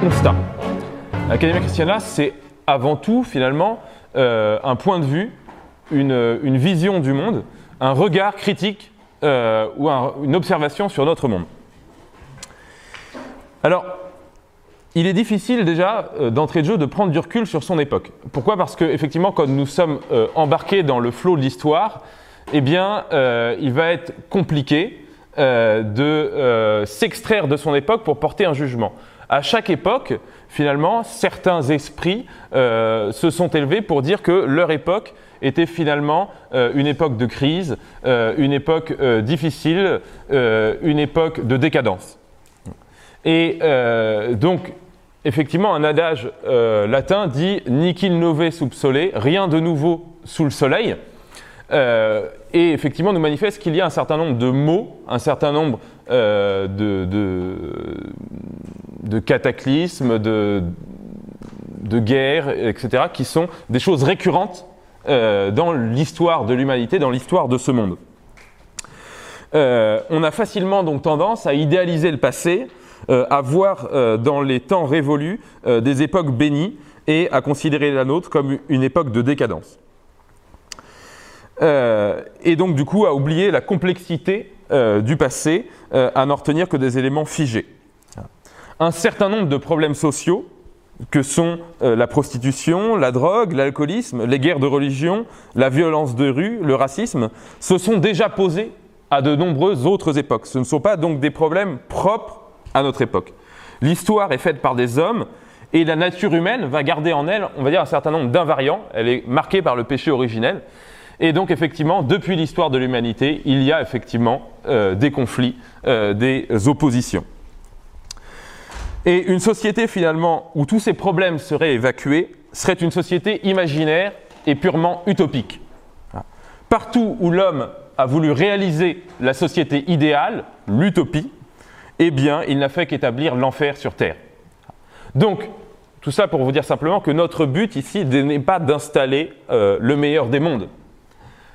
constat. L'Academia Christiana, c'est avant tout, finalement, euh, un point de vue, une, vision du monde, un regard critique euh, ou un, une observation sur notre monde. Alors, il est difficile déjà euh, d'entrée de jeu de prendre du recul sur son époque. Pourquoi? Parce que effectivement, quand nous sommes embarqués dans le flot de l'histoire, eh bien, il va être compliqué de s'extraire de son époque pour porter un jugement. À chaque époque, finalement, certains esprits euh, se sont élevés pour dire que leur époque était finalement une époque de crise, une époque difficile, une époque de décadence. Et donc, effectivement, un adage euh, latin dit Nihil nove sub sole, rien de nouveau sous le soleil. Euh, et effectivement, nous manifeste qu'il y a un certain nombre de mots, un certain nombre euh, de, cataclysmes, de, guerres, etc., qui sont des choses récurrentes dans l'histoire de l'humanité, dans l'histoire de ce monde. on a facilement donc tendance à idéaliser le passé, euh, à voir euh, dans les temps révolus euh, des époques bénies et à considérer la nôtre comme une époque de décadence. Et donc du coup à oublier la complexité du passé, à n'en retenir que des éléments figés. Un certain nombre de problèmes sociaux, que sont la prostitution, la drogue, l'alcoolisme, les guerres de religion, la violence de rue, le racisme, se sont déjà posés à de nombreuses autres époques. Ce ne sont pas donc des problèmes propres à notre époque. L'histoire est faite par des hommes et la nature humaine va garder en elle, on va dire, un certain nombre d'invariants. Elle est marquée par le péché originel. Et donc, effectivement, depuis l'histoire de l'humanité, il y a effectivement euh, des conflits, euh, des oppositions. Et une société, finalement, où tous ces problèmes seraient évacués, serait une société imaginaire et purement utopique. Partout où l'homme a voulu réaliser la société idéale, l'utopie, eh bien, il n'a fait qu'établir l'enfer sur terre. Donc, tout ça pour vous dire simplement que notre but ici n'est pas d'installer euh, le meilleur des mondes.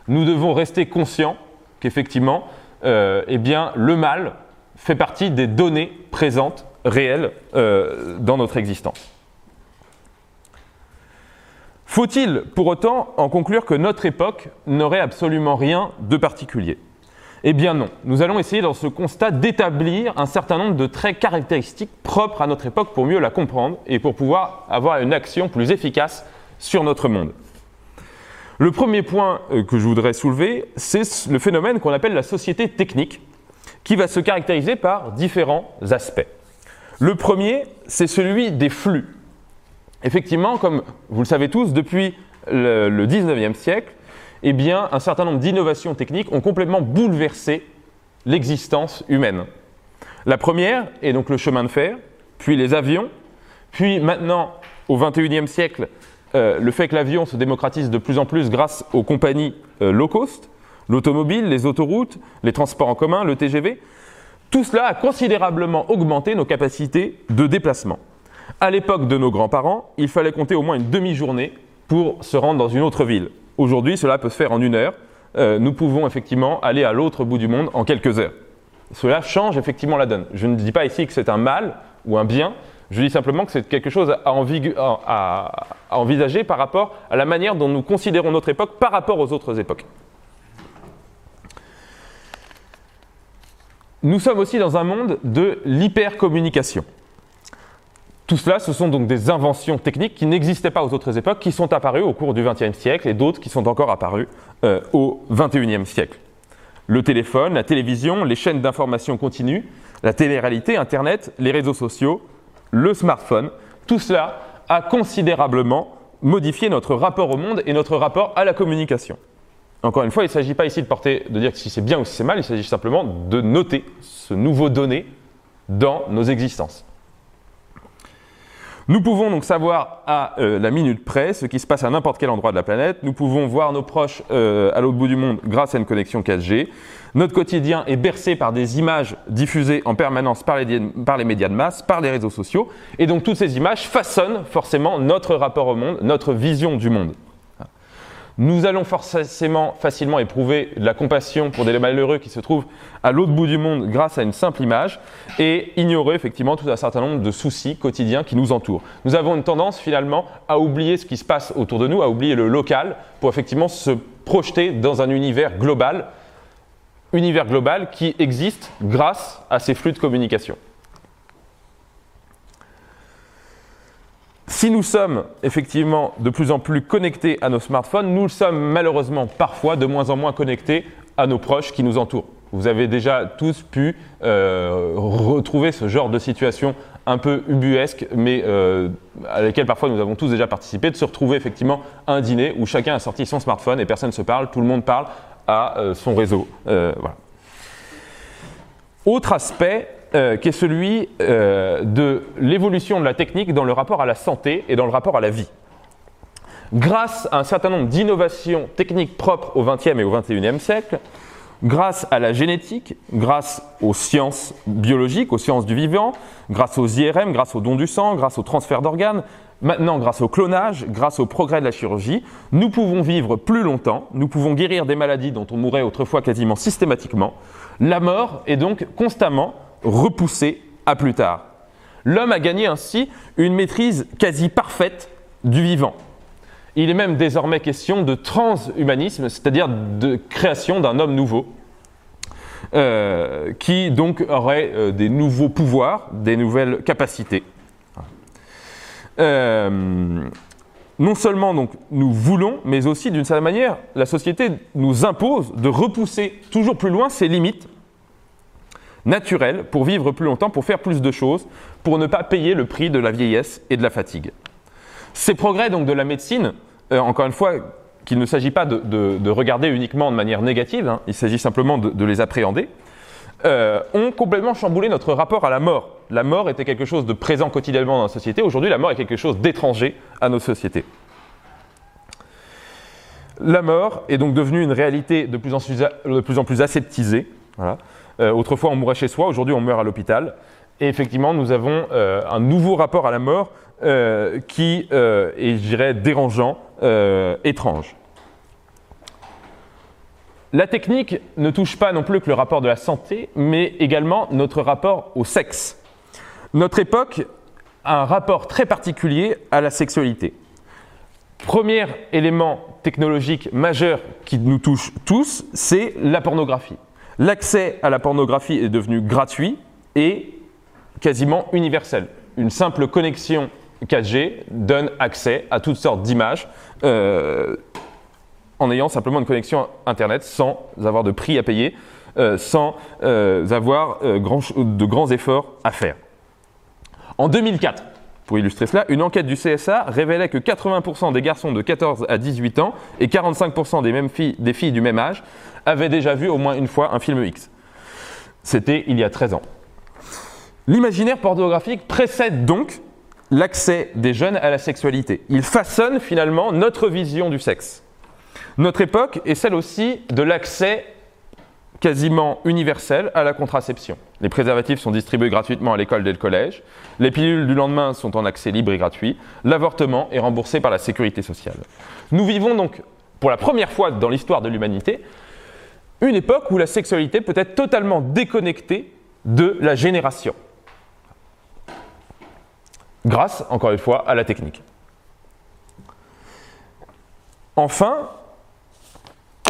Nous devons rester conscients qu'effectivement, euh, eh le mal fait partie des données présentes, réelles, euh, dans notre existence. Faut-il pour autant en conclure que notre époque n'aurait absolument rien de particulier? Eh bien non. Nous allons essayer dans ce constat d'établir un certain nombre de traits caractéristiques propres à notre époque pour mieux la comprendre et pour pouvoir avoir une action plus efficace sur notre monde. Le premier point euh, que je voudrais soulever, c'est le phénomène qu'on appelle la société technique, qui va se caractériser par différents aspects. Le premier, c'est celui des flux. Effectivement, comme vous le savez tous, depuis le, 19e siècle, eh bien, un certain nombre d'innovations techniques ont complètement bouleversé l'existence humaine. La première est donc le chemin de fer, puis les avions, puis maintenant, au XXIe siècle, euh, le fait que l'avion se démocratise de plus en plus grâce aux compagnies euh, low cost, l'automobile, les autoroutes, les transports en commun, le TGV, tout cela a considérablement augmenté nos capacités de déplacement. À l'époque de nos grands-parents, il fallait compter au moins une demi-journée pour se rendre dans une autre ville. Aujourd'hui, cela peut se faire en une heure. Euh, nous pouvons effectivement aller à l'autre bout du monde en quelques heures. Cela change effectivement la donne. Je ne dis pas ici que c'est un mal ou un bien, je dis simplement que c'est quelque chose à, envisager par rapport à la manière dont nous considérons notre époque par rapport aux autres époques. Nous sommes aussi dans un monde de l'hypercommunication. Tout cela, ce sont donc des inventions techniques qui n'existaient pas aux autres époques, qui sont apparues au cours du XXe siècle et d'autres qui sont encore apparues euh, au XXIe siècle. Le téléphone, la télévision, les chaînes d'information continue, la télé-réalité, Internet, les réseaux sociaux, le smartphone, tout cela a considérablement modifié notre rapport au monde et notre rapport à la communication. Encore une fois, il ne s'agit pas ici de, porter, de dire si c'est bien ou si c'est mal, il s'agit simplement de noter ce nouveau donné dans nos existences. Nous pouvons donc savoir à euh, la minute près ce qui se passe à n'importe quel endroit de la planète. Nous pouvons voir nos proches euh, à l'autre bout du monde grâce à une connexion 4G. Notre quotidien est bercé par des images diffusées en permanence par les, par les médias de masse, par les réseaux sociaux. Et donc toutes ces images façonnent forcément notre rapport au monde, notre vision du monde. Nous allons forcément facilement éprouver de la compassion pour des malheureux qui se trouvent à l'autre bout du monde grâce à une simple image et ignorer effectivement tout un certain nombre de soucis quotidiens qui nous entourent. Nous avons une tendance finalement à oublier ce qui se passe autour de nous, à oublier le local pour effectivement se projeter dans un univers global, univers global qui existe grâce à ces flux de communication. Si nous sommes effectivement de plus en plus connectés à nos smartphones, nous sommes malheureusement parfois de moins en moins connectés à nos proches qui nous entourent. Vous avez déjà tous pu euh, retrouver ce genre de situation un peu ubuesque, mais euh, à laquelle parfois nous avons tous déjà participé, de se retrouver effectivement à un dîner où chacun a sorti son smartphone et personne ne se parle, tout le monde parle à euh, son réseau. Autre aspect euh, qui est celui euh, de l'évolution de la technique dans le rapport à la santé et dans le rapport à la vie. Grâce à un certain nombre d'innovations techniques propres au XXe et au XXIe siècle, grâce à la génétique, grâce aux sciences biologiques, aux sciences du vivant, grâce aux IRM, grâce aux dons du sang, grâce au transfert d'organes, maintenant grâce au clonage, grâce au progrès de la chirurgie, nous pouvons vivre plus longtemps, nous pouvons guérir des maladies dont on mourait autrefois quasiment systématiquement. La mort est donc constamment repoussé à plus tard. L'homme a gagné ainsi une maîtrise quasi parfaite du vivant. Il est même désormais question de transhumanisme, c'est-à-dire de création d'un homme nouveau, euh, qui donc aurait euh, des nouveaux pouvoirs, des nouvelles capacités. Euh, non seulement donc nous voulons, mais aussi d'une certaine manière, la société nous impose de repousser toujours plus loin ses limites naturel pour vivre plus longtemps, pour faire plus de choses, pour ne pas payer le prix de la vieillesse et de la fatigue. Ces progrès donc de la médecine, euh, encore une fois, qu'il ne s'agit pas de, regarder uniquement de manière négative, hein, il s'agit simplement de, les appréhender, euh, ont complètement chamboulé notre rapport à la mort. La mort était quelque chose de présent quotidiennement dans la société. Aujourd'hui, la mort est quelque chose d'étranger à nos sociétés. La mort est donc devenue une réalité de plus en plus, plus aseptisée. Euh, autrefois, on mourait chez soi, aujourd'hui, on meurt à l'hôpital. Et effectivement, nous avons euh, un nouveau rapport à la mort euh, qui est, je dirais, dérangeant, étrange. La technique ne touche pas non plus que le rapport de la santé, mais également notre rapport au sexe. Notre époque a un rapport très particulier à la sexualité. Premier élément technologique majeur qui nous touche tous, c'est la pornographie. L'accès à la pornographie est devenu gratuit et quasiment universel. Une simple connexion 4G donne accès à toutes sortes d'images euh, en ayant simplement une connexion Internet sans avoir de prix à payer, euh, sans euh, avoir de grands efforts à faire. En 2004, pour illustrer cela, une enquête du CSA révélait que 80% des garçons de 14 à 18 ans et 45% des, mêmes des filles du même âge avaient déjà vu au moins une fois un film X. C'était il y a 13 ans. L'imaginaire pornographique précède donc l'accès des jeunes à la sexualité. Il façonne finalement notre vision du sexe. Notre époque est celle aussi de l'accès quasiment universel à la contraception. Les préservatifs sont distribués gratuitement à l'école dès le collège. Les pilules du lendemain sont en accès libre et gratuit. L'avortement est remboursé par la sécurité sociale. Nous vivons donc, pour la première fois dans l'histoire de l'humanité, une époque où la sexualité peut être totalement déconnectée de la génération. Grâce, encore une fois, à la technique. Enfin,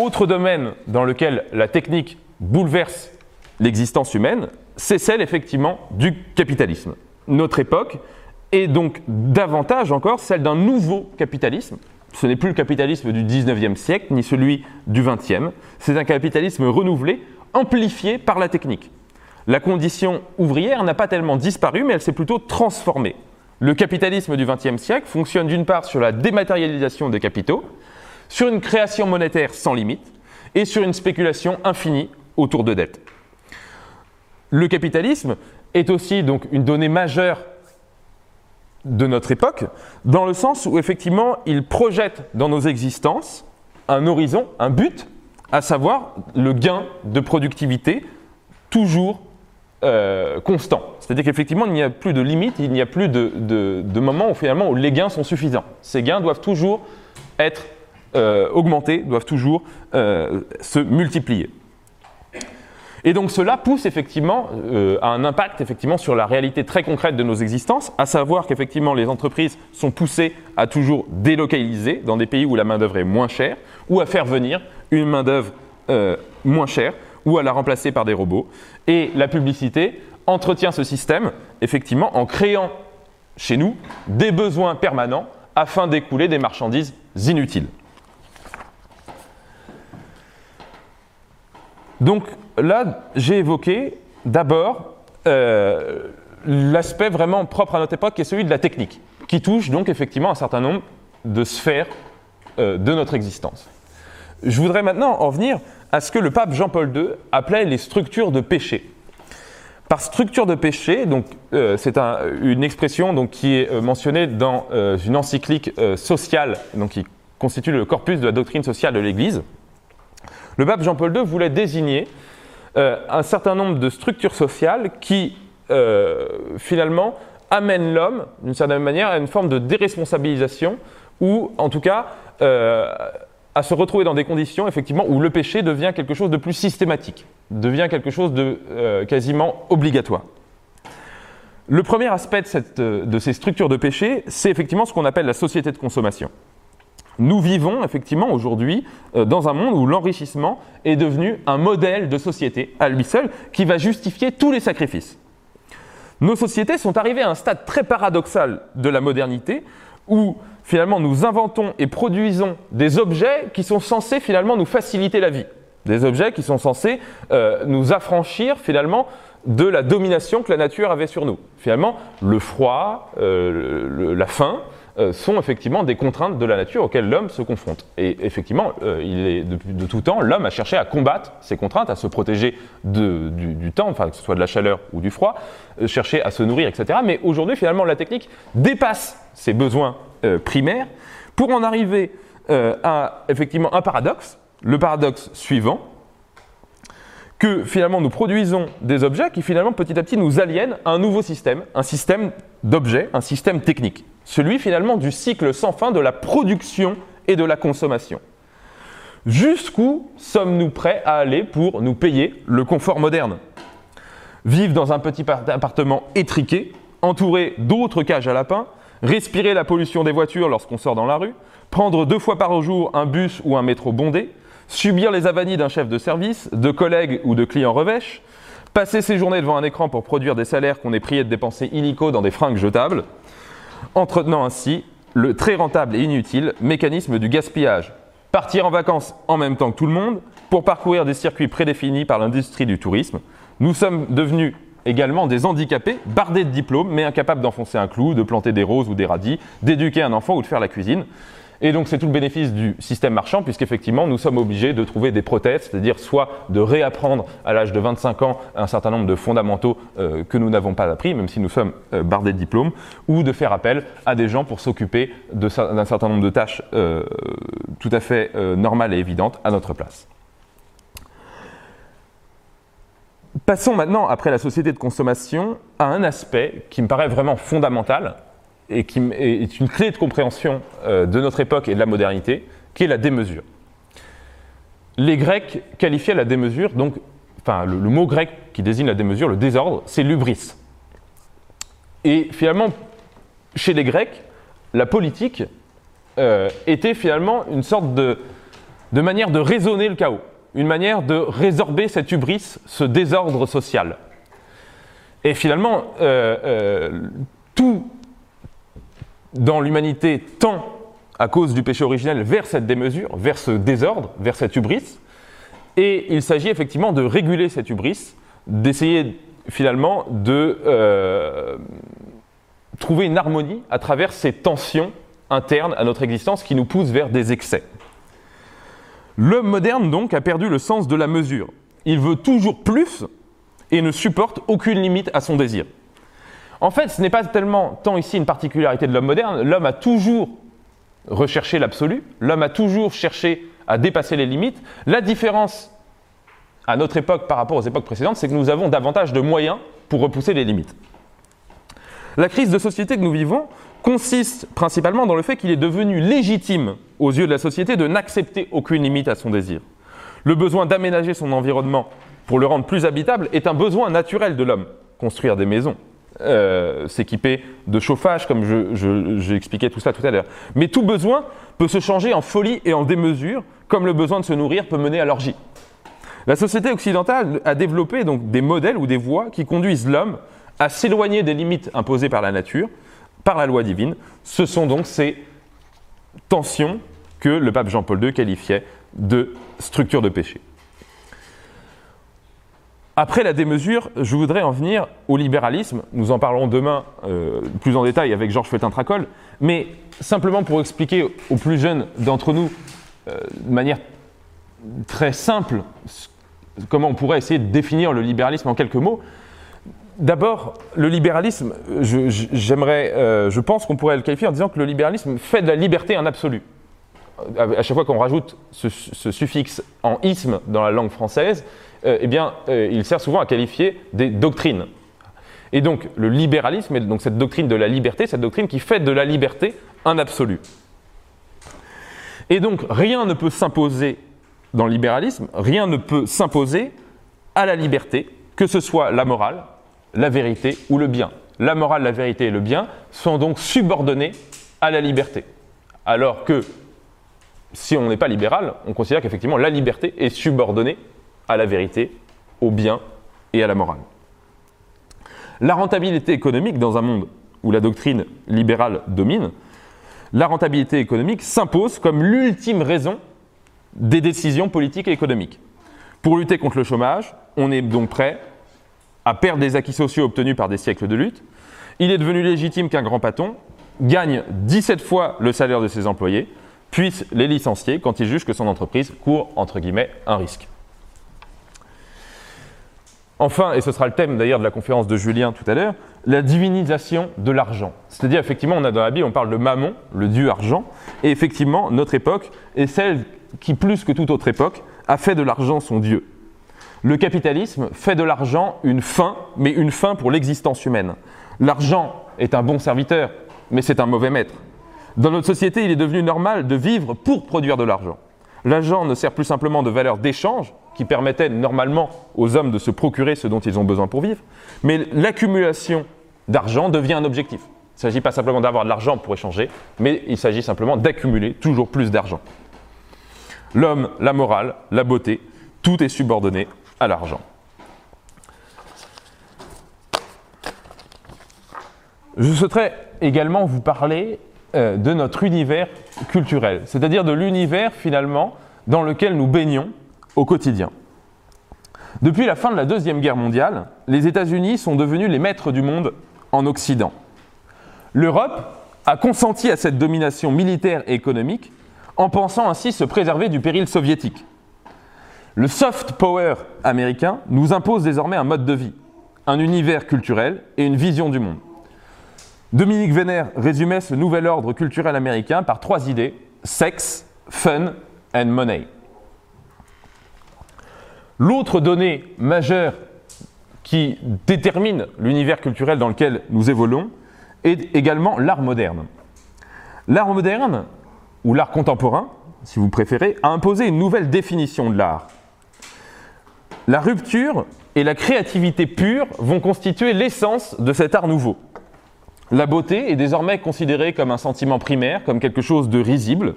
autre domaine dans lequel la technique bouleverse l'existence humaine, c'est celle effectivement du capitalisme. Notre époque est donc davantage encore celle d'un nouveau capitalisme. Ce n'est plus le capitalisme du 19e siècle, ni celui du 20e. C'est un capitalisme renouvelé, amplifié par la technique. La condition ouvrière n'a pas tellement disparu, mais elle s'est plutôt transformée. Le capitalisme du 20e siècle fonctionne d'une part sur la dématérialisation des capitaux, sur une création monétaire sans limite et sur une spéculation infinie autour de dettes. Le capitalisme est aussi donc une donnée majeure de notre époque, dans le sens où effectivement il projette dans nos existences un horizon, un but, à savoir le gain de productivité toujours euh, constant. C'est-à-dire qu'effectivement il n'y a plus de limite, il n'y a plus de, de, moment où finalement les gains sont suffisants. Ces gains doivent toujours être euh, augmenter, doivent toujours euh, se multiplier. Et donc cela pousse effectivement euh, à un impact effectivement sur la réalité très concrète de nos existences, à savoir qu'effectivement les entreprises sont poussées à toujours délocaliser dans des pays où la main-d'œuvre est moins chère, ou à faire venir une main-d'œuvre moins chère, ou à la remplacer par des robots. Et la publicité entretient ce système effectivement en créant chez nous des besoins permanents afin d'écouler des marchandises inutiles. Donc là, j'ai évoqué d'abord euh, l'aspect vraiment propre à notre époque, qui est celui de la technique, qui touche donc effectivement un certain nombre de sphères euh, de notre existence. Je voudrais maintenant en venir à ce que le pape Jean-Paul II appelait les structures de péché. Par structure de péché, donc euh, c'est une expression donc, qui est mentionnée dans une encyclique sociale, donc qui constitue le corpus de la doctrine sociale de l'Église. Le pape Jean-Paul II voulait désigner euh, un certain nombre de structures sociales qui, euh, finalement, amènent l'homme, d'une certaine manière, à une forme de déresponsabilisation, ou en tout cas euh, à se retrouver dans des conditions, effectivement, où le péché devient quelque chose de plus systématique, devient quelque chose de quasiment obligatoire. Le premier aspect de ces structures de péché, c'est effectivement ce qu'on appelle la société de consommation. Nous vivons effectivement aujourd'hui euh, dans un monde où l'enrichissement est devenu un modèle de société à lui seul qui va justifier tous les sacrifices. Nos sociétés sont arrivées à un stade très paradoxal de la modernité où finalement nous inventons et produisons des objets qui sont censés finalement nous faciliter la vie. Des objets qui sont censés euh, nous affranchir finalement de la domination que la nature avait sur nous. Finalement, le froid, euh, la faim, euh, sont effectivement des contraintes de la nature auxquelles l'homme se confronte. Et effectivement, euh, de, tout temps, l'homme a cherché à combattre ces contraintes, à se protéger du, temps, enfin que ce soit de la chaleur ou du froid, euh, chercher à se nourrir, etc. Mais aujourd'hui, finalement, la technique dépasse ces besoins primaires pour en arriver à effectivement un paradoxe, le paradoxe suivant, que finalement nous produisons des objets qui finalement petit à petit nous aliènent à un nouveau système, un système d'objets, un système technique celui finalement du cycle sans fin de la production et de la consommation. Jusqu'où sommes-nous prêts à aller pour nous payer le confort moderne? Vivre dans un petit appartement étriqué, entouré d'autres cages à lapins, respirer la pollution des voitures lorsqu'on sort dans la rue, prendre deux fois par jour un bus ou un métro bondé, subir les avanies d'un chef de service, de collègues ou de clients revêches, passer ses journées devant un écran pour produire des salaires qu'on est prié de dépenser illico dans des fringues jetables, entretenant ainsi le très rentable et inutile mécanisme du gaspillage. Partir en vacances en même temps que tout le monde pour parcourir des circuits prédéfinis par l'industrie du tourisme. Nous sommes devenus également des handicapés, bardés de diplômes, mais incapables d'enfoncer un clou, de planter des roses ou des radis, d'éduquer un enfant ou de faire la cuisine. Et donc c'est tout le bénéfice du système marchand, puisqu'effectivement nous sommes obligés de trouver des prothèses, c'est-à-dire soit de réapprendre à l'âge de 25 ans un certain nombre de fondamentaux euh, que nous n'avons pas appris, même si nous sommes euh, bardés de diplômes, ou de faire appel à des gens pour s'occuper d'un certain nombre de tâches euh, tout à fait normales et évidentes à notre place. Passons maintenant, après la société de consommation, à un aspect qui me paraît vraiment fondamental, et qui est une clé de compréhension euh, de notre époque et de la modernité, qui est la démesure. Les Grecs qualifiaient la démesure, donc, enfin, le, mot grec qui désigne la démesure, le désordre, c'est l'ubris. Et finalement, chez les Grecs, la politique euh, était finalement une sorte de, manière de raisonner le chaos, une manière de résorber cette hubris, ce désordre social. Et finalement, euh, tout dans l'humanité tend, à cause du péché originel, vers cette démesure, vers ce désordre, vers cette hubris. Et il s'agit effectivement de réguler cette hubris, d'essayer finalement de euh, trouver une harmonie à travers ces tensions internes à notre existence qui nous poussent vers des excès. L'homme moderne, donc, a perdu le sens de la mesure. Il veut toujours plus et ne supporte aucune limite à son désir. En fait, ce n'est pas tellement tant ici une particularité de l'homme moderne. L'homme a toujours recherché l'absolu, l'homme a toujours cherché à dépasser les limites. La différence à notre époque par rapport aux époques précédentes, c'est que nous avons davantage de moyens pour repousser les limites. La crise de société que nous vivons consiste principalement dans le fait qu'il est devenu légitime aux yeux de la société de n'accepter aucune limite à son désir. Le besoin d'aménager son environnement pour le rendre plus habitable est un besoin naturel de l'homme. Construire des maisons, euh, s'équiper de chauffage, comme j'ai expliqué tout ça tout à l'heure. Mais tout besoin peut se changer en folie et en démesure, comme le besoin de se nourrir peut mener à l'orgie. La société occidentale a développé donc des modèles ou des voies qui conduisent l'homme à s'éloigner des limites imposées par la nature, par la loi divine. Ce sont donc ces tensions que le pape Jean-Paul II qualifiait de structure de péché. Après la démesure, je voudrais en venir au libéralisme. Nous en parlerons demain euh, plus en détail avec Georges Feltin-Tracol. Mais simplement pour expliquer aux plus jeunes d'entre nous, euh, de manière très simple, comment on pourrait essayer de définir le libéralisme en quelques mots. D'abord, le libéralisme, j'aimerais, euh, je pense qu'on pourrait le qualifier en disant que le libéralisme fait de la liberté un absolu. À chaque fois qu'on rajoute ce, suffixe en isme dans la langue française, euh, eh bien, euh, il sert souvent à qualifier des doctrines. Et donc, le libéralisme est donc cette doctrine de la liberté, cette doctrine qui fait de la liberté un absolu. Et donc, rien ne peut s'imposer dans le libéralisme, rien ne peut s'imposer à la liberté, que ce soit la morale, la vérité ou le bien. La morale, la vérité et le bien sont donc subordonnés à la liberté. Alors que si on n'est pas libéral, on considère qu'effectivement la liberté est subordonnée à la vérité, au bien et à la morale. La rentabilité économique dans un monde où la doctrine libérale domine, la rentabilité économique s'impose comme l'ultime raison des décisions politiques et économiques. Pour lutter contre le chômage, on est donc prêt à perdre des acquis sociaux obtenus par des siècles de lutte. Il est devenu légitime qu'un grand patron gagne 17 fois le salaire de ses employés, puisse les licencier quand il juge que son entreprise court, entre guillemets, un risque. Enfin, et ce sera le thème d'ailleurs de la conférence de Julien tout à l'heure, la divinisation de l'argent. C'est-à-dire, effectivement, on a dans la Bible, on parle de Mammon, le dieu argent, et effectivement, notre époque est celle qui, plus que toute autre époque, a fait de l'argent son dieu. Le capitalisme fait de l'argent une fin, mais une fin pour l'existence humaine. L'argent est un bon serviteur, mais c'est un mauvais maître. Dans notre société, il est devenu normal de vivre pour produire de l'argent. L'argent ne sert plus simplement de valeur d'échange, qui permettait normalement aux hommes de se procurer ce dont ils ont besoin pour vivre, mais l'accumulation d'argent devient un objectif. Il ne s'agit pas simplement d'avoir de l'argent pour échanger, mais il s'agit simplement d'accumuler toujours plus d'argent. L'homme, la morale, la beauté, tout est subordonné à l'argent. Je souhaiterais également vous parler euh, de notre univers culturel, c'est-à-dire de l'univers finalement dans lequel nous baignons au quotidien. Depuis la fin de la Deuxième Guerre mondiale, les États-Unis sont devenus les maîtres du monde en Occident. L'Europe a consenti à cette domination militaire et économique en pensant ainsi se préserver du péril soviétique. Le soft power américain nous impose désormais un mode de vie, un univers culturel et une vision du monde. Dominique Vénère résumait ce nouvel ordre culturel américain par trois idées sex, fun and money. L'autre donnée majeure qui détermine l'univers culturel dans lequel nous évoluons est également l'art moderne. L'art moderne, ou l'art contemporain, si vous préférez, a imposé une nouvelle définition de l'art. La rupture et la créativité pure vont constituer l'essence de cet art nouveau. La beauté est désormais considérée comme un sentiment primaire, comme quelque chose de risible.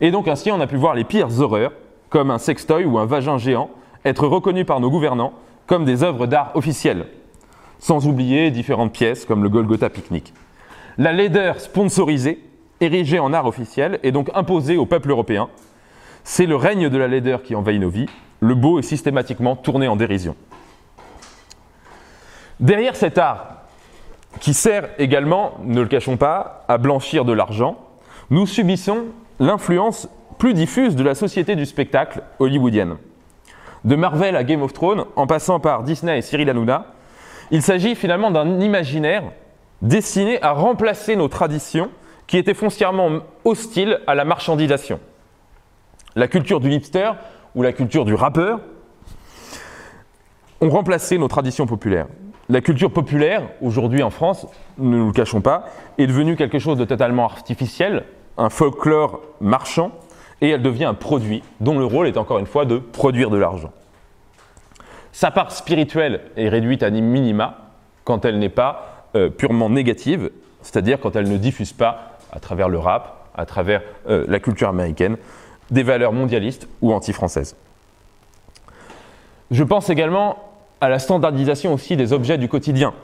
Et donc ainsi, on a pu voir les pires horreurs, comme un sextoy ou un vagin géant, être reconnus par nos gouvernants comme des œuvres d'art officielles. Sans oublier différentes pièces comme le Golgotha Picnic. La laideur sponsorisée, érigée en art officiel, est donc imposée au peuple européen. C'est le règne de la laideur qui envahit nos vies. Le beau est systématiquement tourné en dérision. Derrière cet art qui sert également, ne le cachons pas, à blanchir de l'argent, nous subissons l'influence plus diffuse de la société du spectacle hollywoodienne. De Marvel à Game of Thrones, en passant par Disney et Cyril Hanouna, il s'agit finalement d'un imaginaire destiné à remplacer nos traditions qui étaient foncièrement hostiles à la marchandisation. La culture du hipster ou la culture du rappeur ont remplacé nos traditions populaires. La culture populaire, aujourd'hui en France, ne nous le cachons pas, est devenue quelque chose de totalement artificiel, un folklore marchand, et elle devient un produit dont le rôle est encore une fois de produire de l'argent. Sa part spirituelle est réduite à minima quand elle n'est pas euh, purement négative, c'est-à-dire quand elle ne diffuse pas, à travers le rap, à travers euh, la culture américaine, des valeurs mondialistes ou anti-françaises. Je pense également à la standardisation aussi des objets du quotidien,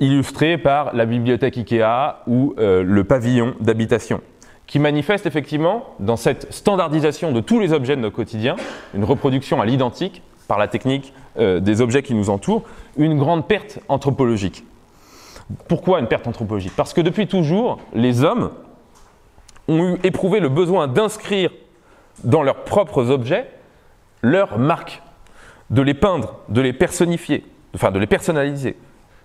illustrés par la bibliothèque IKEA ou euh, le pavillon d'habitation, qui manifeste effectivement dans cette standardisation de tous les objets de notre quotidien, une reproduction à l'identique par la technique euh, des objets qui nous entourent, une grande perte anthropologique. Pourquoi une perte anthropologique? Parce que depuis toujours, les hommes ont eu éprouvé le besoin d'inscrire dans leurs propres objets leur marque de les peindre, de les personnifier, enfin de les personnaliser,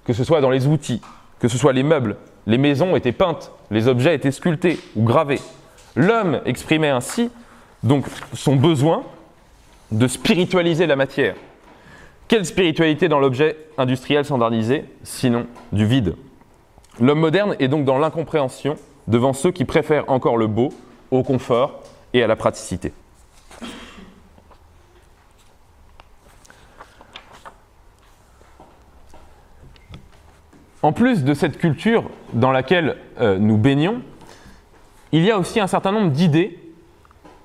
que ce soit dans les outils, que ce soit les meubles, les maisons étaient peintes, les objets étaient sculptés ou gravés. L'homme exprimait ainsi donc son besoin de spiritualiser la matière. Quelle spiritualité dans l'objet industriel standardisé, sinon du vide? L'homme moderne est donc dans l'incompréhension devant ceux qui préfèrent encore le beau au confort et à la praticité. En plus de cette culture dans laquelle euh, nous baignons, il y a aussi un certain nombre d'idées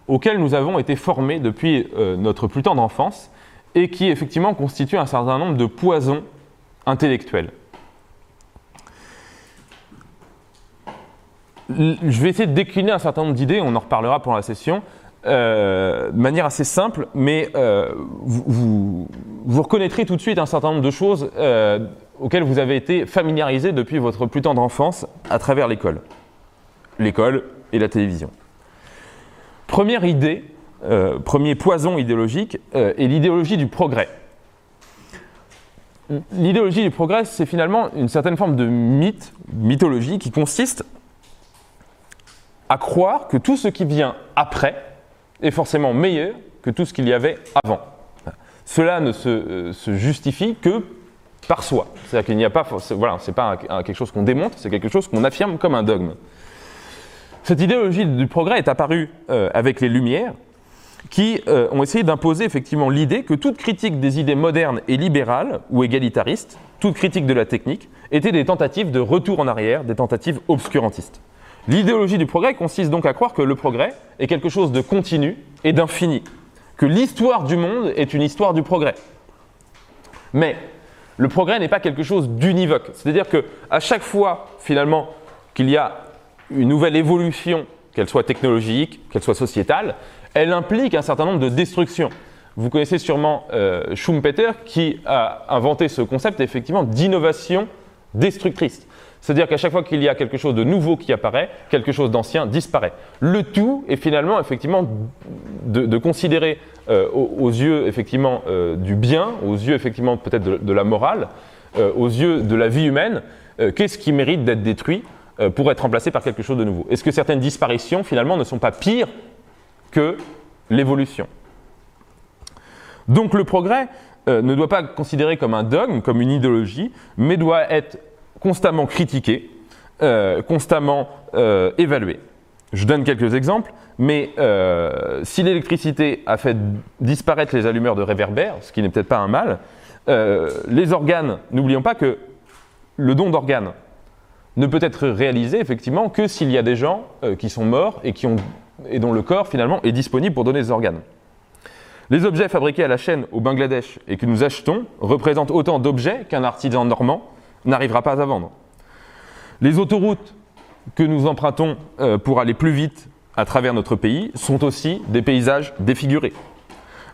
auxquelles nous avons été formés depuis euh, notre plus tendre enfance et qui effectivement constituent un certain nombre de poisons intellectuels. Je vais essayer de décliner un certain nombre d'idées, on en reparlera pendant la session, euh, de manière assez simple, mais vous, vous, reconnaîtrez tout de suite un certain nombre de choses auquel vous avez été familiarisé depuis votre plus tendre enfance à travers l'école. L'école et la télévision. Première idée, euh, premier poison idéologique, euh, est l'idéologie du progrès. L'idéologie du progrès, c'est finalement une certaine forme de mythe, mythologie, qui consiste à croire que tout ce qui vient après est forcément meilleur que tout ce qu'il y avait avant. Cela ne se, euh, se justifie que par soi. C'est-à-dire qu'il n'y a pas, voilà, c'est pas quelque chose qu'on démontre, c'est quelque chose qu'on affirme comme un dogme. Cette idéologie du progrès est apparue euh, avec les Lumières, qui euh, ont essayé d'imposer effectivement l'idée que toute critique des idées modernes et libérales ou égalitaristes, toute critique de la technique, étaient des tentatives de retour en arrière, des tentatives obscurantistes. L'idéologie du progrès consiste donc à croire que le progrès est quelque chose de continu et d'infini, que l'histoire du monde est une histoire du progrès. Mais le progrès n'est pas quelque chose d'univoque. C'est-à-dire qu'à chaque fois, finalement, qu'il y a une nouvelle évolution, qu'elle soit technologique, qu'elle soit sociétale, elle implique un certain nombre de destructions. Vous connaissez sûrement euh, Schumpeter qui a inventé ce concept effectivement d'innovation destructrice. C'est-à-dire qu'à chaque fois qu'il y a quelque chose de nouveau qui apparaît, quelque chose d'ancien disparaît. Le tout est finalement effectivement de, considérer euh, aux, yeux effectivement euh, du bien, aux yeux effectivement peut-être de, la morale, euh, aux yeux de la vie humaine, qu'est-ce qui mérite d'être détruit pour être remplacé par quelque chose de nouveau? Est-ce que certaines disparitions finalement ne sont pas pires que l'évolution? Donc le progrès ne doit pas considérer comme un dogme, comme une idéologie, mais doit être constamment critiqué, euh, constamment euh, évalué. Je donne quelques exemples, mais euh, si l'électricité a fait disparaître les allumeurs de réverbères, ce qui n'est peut-être pas un mal, les organes, n'oublions pas que le don d'organes ne peut être réalisé effectivement que s'il y a des gens qui sont morts et, qui et dont le corps finalement est disponible pour donner des organes. Les objets fabriqués à la chaîne au Bangladesh et que nous achetons représentent autant d'objets qu'un artisan normand n'arrivera pas à vendre. Les autoroutes que nous empruntons euh, pour aller plus vite à travers notre pays sont aussi des paysages défigurés.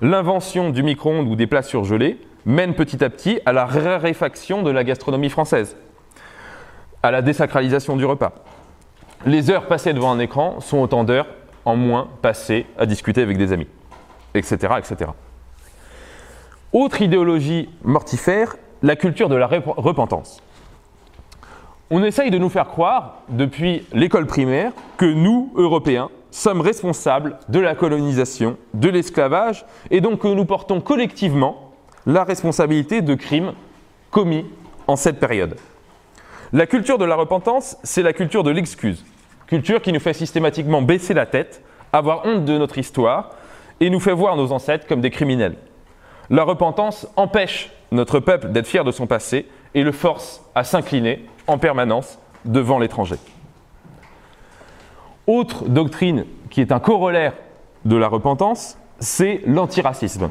L'invention du micro-ondes ou des plats surgelés mène petit à petit à la raréfaction de la gastronomie française, à la désacralisation du repas. Les heures passées devant un écran sont autant d'heures en moins passées à discuter avec des amis, etc. etc. Autre idéologie mortifère, la culture de la repentance. On essaye de nous faire croire, depuis l'école primaire, que nous, Européens, sommes responsables de la colonisation, de l'esclavage, et donc que nous portons collectivement la responsabilité de crimes commis en cette période. La culture de la repentance, c'est la culture de l'excuse. Culture qui nous fait systématiquement baisser la tête, avoir honte de notre histoire et nous fait voir nos ancêtres comme des criminels. La repentance empêche notre peuple d'être fier de son passé et le force à s'incliner en permanence devant l'étranger. Autre doctrine qui est un corollaire de la repentance, c'est l'antiracisme.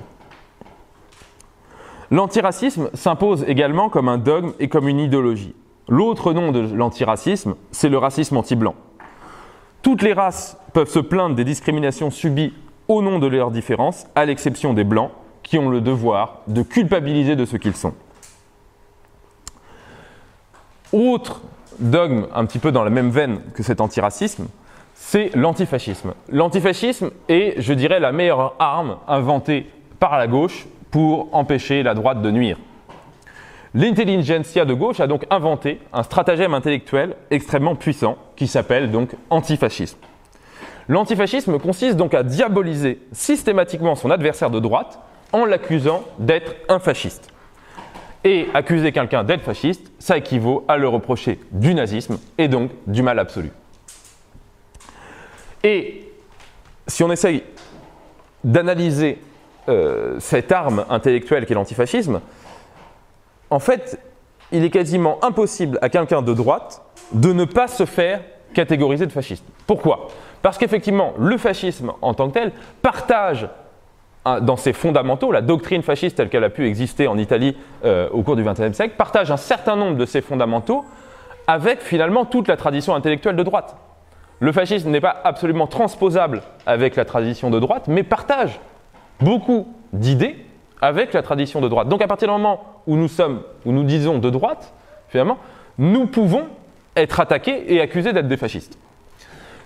L'antiracisme s'impose également comme un dogme et comme une idéologie. L'autre nom de l'antiracisme, c'est le racisme anti-blanc. Toutes les races peuvent se plaindre des discriminations subies au nom de leurs différences, à l'exception des blancs, qui ont le devoir de culpabiliser de ce qu'ils sont. Autre dogme un petit peu dans la même veine que cet antiracisme, c'est l'antifascisme. L'antifascisme est, je dirais, la meilleure arme inventée par la gauche pour empêcher la droite de nuire. L'intelligentsia de gauche a donc inventé un stratagème intellectuel extrêmement puissant qui s'appelle donc antifascisme. L'antifascisme consiste donc à diaboliser systématiquement son adversaire de droite en l'accusant d'être un fasciste. Et accuser quelqu'un d'être fasciste, ça équivaut à le reprocher du nazisme et donc du mal absolu. Et si on essaye d'analyser euh, cette arme intellectuelle qu'est l'antifascisme, en fait, il est quasiment impossible à quelqu'un de droite de ne pas se faire catégoriser de fasciste. Pourquoi? Parce qu'effectivement, le fascisme en tant que tel partage dans ses fondamentaux, la doctrine fasciste telle qu'elle a pu exister en Italie euh, au cours du XXe siècle, partage un certain nombre de ses fondamentaux avec finalement toute la tradition intellectuelle de droite. Le fascisme n'est pas absolument transposable avec la tradition de droite, mais partage beaucoup d'idées avec la tradition de droite. Donc à partir du moment où nous sommes, où nous disons de droite, finalement, nous pouvons être attaqués et accusés d'être des fascistes.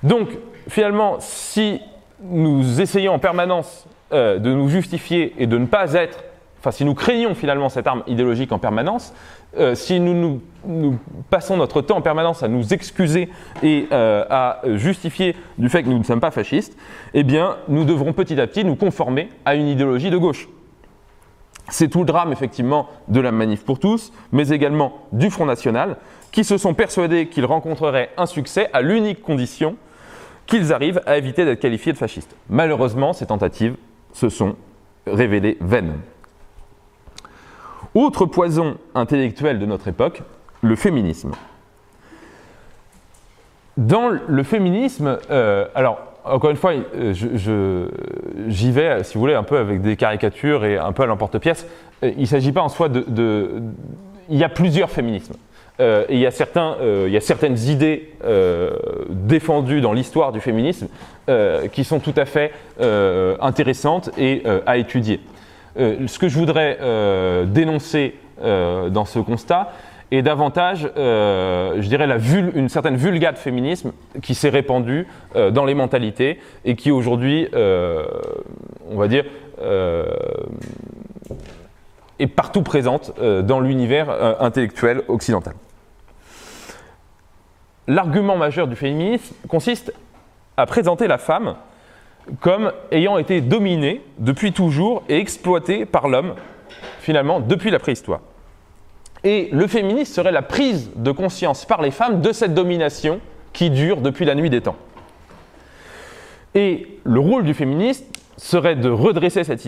Donc finalement, si nous essayons en permanence euh, de nous justifier et de ne pas être, enfin si nous craignons finalement cette arme idéologique en permanence, euh, si nous, passons notre temps en permanence à nous excuser et euh, à justifier du fait que nous ne sommes pas fascistes, eh bien nous devrons petit à petit nous conformer à une idéologie de gauche. C'est tout le drame effectivement de la manif pour tous, mais également du Front National, qui se sont persuadés qu'ils rencontreraient un succès à l'unique condition qu'ils arrivent à éviter d'être qualifiés de fascistes. Malheureusement, ces tentatives se sont révélées vaines. Autre poison intellectuel de notre époque, le féminisme. Dans le féminisme, euh, alors encore une fois, euh, j'y vais, si vous voulez, un peu avec des caricatures et un peu à l'emporte-pièce. Euh, il ne s'agit pas en soi de, Il y a plusieurs féminismes. Et il y, a certains, il y a certaines idées défendues dans l'histoire du féminisme qui sont tout à fait intéressantes et à étudier. ce que je voudrais dénoncer dans ce constat, et davantage, euh, je dirais, une certaine vulgate féminisme qui s'est répandue euh, dans les mentalités et qui aujourd'hui, euh, on va dire, est partout présente dans l'univers intellectuel occidental. L'argument majeur du féminisme consiste à présenter la femme comme ayant été dominée depuis toujours et exploitée par l'homme, finalement, depuis la préhistoire. Et le féminisme serait la prise de conscience par les femmes de cette domination qui dure depuis la nuit des temps. Et le rôle du féministe serait de redresser cette,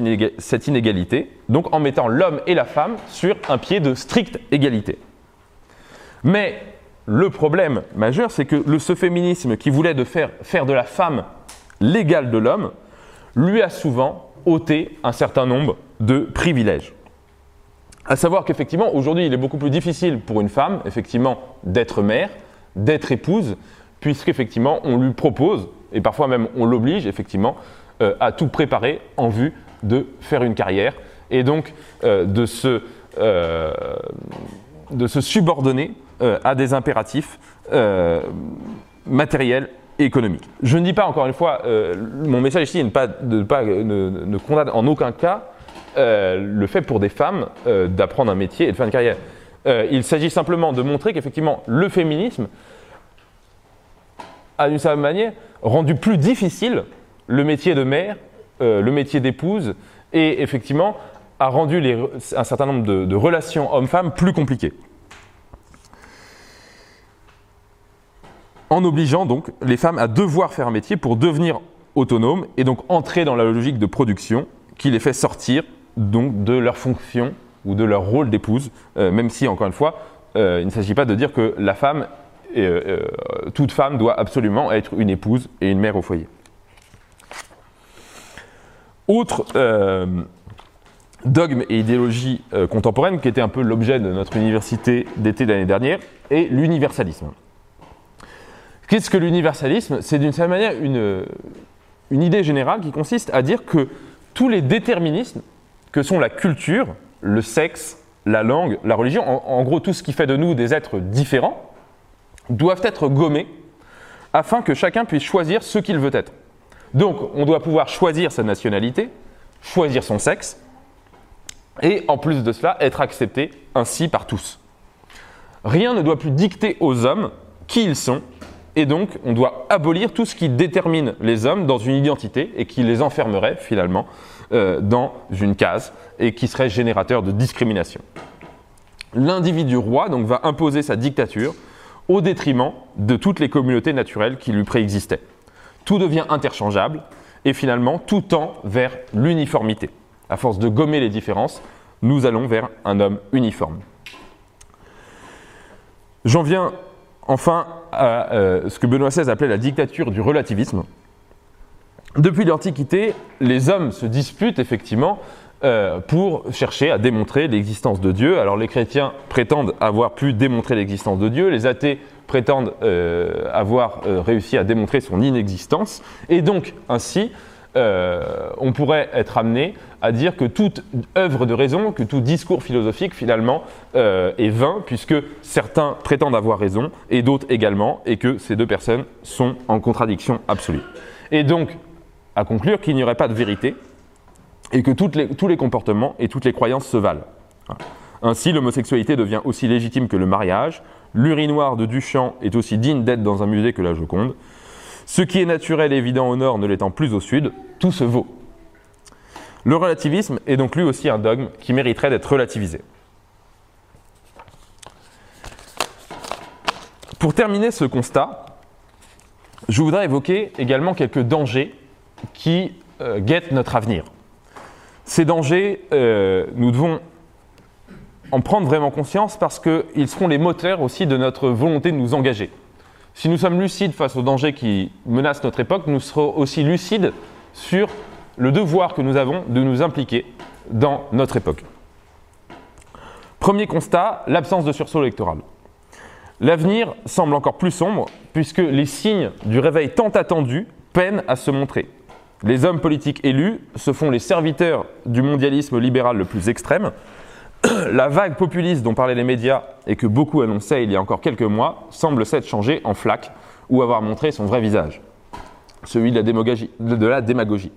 inégalité, donc en mettant l'homme et la femme sur un pied de stricte égalité. Mais le problème majeur, c'est que ce féminisme qui voulait faire, de la femme l'égale de l'homme, lui a souvent ôté un certain nombre de privilèges. À savoir qu'effectivement, aujourd'hui, il est beaucoup plus difficile pour une femme, effectivement, d'être mère, d'être épouse, puisqu'effectivement, on lui propose, et parfois même on l'oblige, effectivement, euh, à tout préparer en vue de faire une carrière, et donc euh, euh, de se subordonner à des impératifs matériels et économiques. Je ne dis pas, encore une fois, mon message ici n'est pas de ne condamne en aucun cas euh, le fait pour des femmes euh, d'apprendre un métier et de faire une carrière. Euh, il s'agit simplement de montrer qu'effectivement, le féminisme a d'une certaine manière rendu plus difficile le métier de mère, le métier d'épouse, et effectivement a rendu un certain nombre de, relations hommes-femmes plus compliquées. En obligeant donc les femmes à devoir faire un métier pour devenir autonomes et donc entrer dans la logique de production qui les fait sortir donc de leur fonction ou de leur rôle d'épouse, euh, même si encore une fois, euh, il ne s'agit pas de dire que la femme, euh, toute femme doit absolument être une épouse et une mère au foyer. Autre dogme et idéologie contemporaine qui était un peu l'objet de notre université d'été l'année dernière est l'universalisme. Qu'est-ce que l'universalisme? C'est d'une certaine manière une, une idée générale qui consiste à dire que tous les déterminismes que sont la culture, le sexe, la langue, la religion, en, gros tout ce qui fait de nous des êtres différents, doivent être gommés afin que chacun puisse choisir ce qu'il veut être. Donc on doit pouvoir choisir sa nationalité, choisir son sexe, et en plus de cela, être accepté ainsi par tous. Rien ne doit plus dicter aux hommes qui ils sont, et donc on doit abolir tout ce qui détermine les hommes dans une identité et qui les enfermerait finalement euh, dans une case et qui serait générateur de discrimination. L'individu roi donc va imposer sa dictature au détriment de toutes les communautés naturelles qui lui préexistaient. Tout devient interchangeable et finalement tout tend vers l'uniformité. À force de gommer les différences, nous allons vers un homme uniforme. J'en viens enfin à euh, ce que Benoît XVI appelait la dictature du relativisme. Depuis l'Antiquité, les hommes se disputent effectivement euh, pour chercher à démontrer l'existence de Dieu. Alors les chrétiens prétendent avoir pu démontrer l'existence de Dieu, les athées prétendent euh, avoir réussi à démontrer son inexistence, et donc ainsi on pourrait être amené à dire que toute œuvre de raison, que tout discours philosophique finalement est vain, puisque certains prétendent avoir raison et d'autres également, et que ces deux personnes sont en contradiction absolue. Et donc, à conclure qu'il n'y aurait pas de vérité et que tous les comportements et toutes les croyances se valent. Ainsi, l'homosexualité devient aussi légitime que le mariage, l'urinoir de Duchamp est aussi digne d'être dans un musée que la Joconde, ce qui est naturel et évident au nord ne l'étant plus au sud, tout se vaut. Le relativisme est donc lui aussi un dogme qui mériterait d'être relativisé. Pour terminer ce constat, je voudrais évoquer également quelques dangers qui euh, guettent notre avenir. Ces dangers, euh, nous devons en prendre vraiment conscience parce qu'ils seront les moteurs aussi de notre volonté de nous engager. Si nous sommes lucides face aux dangers qui menacent notre époque, nous serons aussi lucides sur le devoir que nous avons de nous impliquer dans notre époque. Premier constat, l'absence de sursaut électoral. L'avenir semble encore plus sombre puisque les signes du réveil tant attendu peinent à se montrer. Les hommes politiques élus se font les serviteurs du mondialisme libéral le plus extrême. La vague populiste dont parlaient les médias et que beaucoup annonçaient il y a encore quelques mois semble s'être changée en flaque ou avoir montré son vrai visage, celui de la démagogie.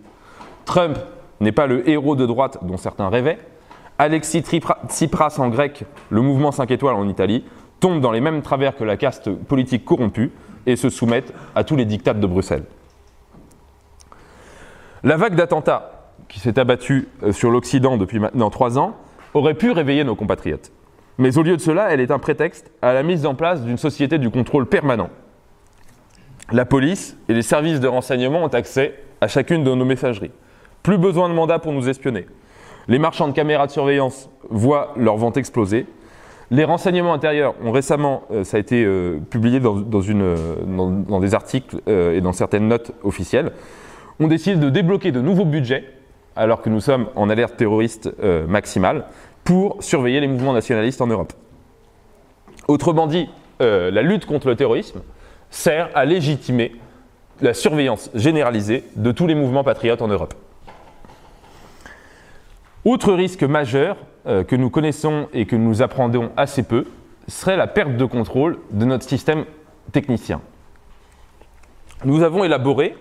Trump n'est pas le héros de droite dont certains rêvaient. Alexis Tsipras en grec, le mouvement 5 étoiles en Italie, tombe dans les mêmes travers que la caste politique corrompue et se soumettent à tous les dictats de Bruxelles. La vague d'attentats qui s'est abattue euh, sur l'Occident depuis maintenant trois ans aurait pu réveiller nos compatriotes. Mais au lieu de cela, elle est un prétexte à la mise en place d'une société du contrôle permanent. La police et les services de renseignement ont accès à chacune de nos messageries. Plus besoin de mandat pour nous espionner. Les marchands de caméras de surveillance voient leur vente exploser. Les renseignements intérieurs ont récemment, euh, ça a été euh, publié dans, des articles et dans certaines notes officielles, on décide de débloquer de nouveaux budgets, alors que nous sommes en alerte terroriste euh, maximale, pour surveiller les mouvements nationalistes en Europe. Autrement dit, euh, la lutte contre le terrorisme sert à légitimer la surveillance généralisée de tous les mouvements patriotes en Europe. Autre risque majeur euh, que nous connaissons et que nous apprenons assez peu serait la perte de contrôle de notre système technicien. Nous avons élaboré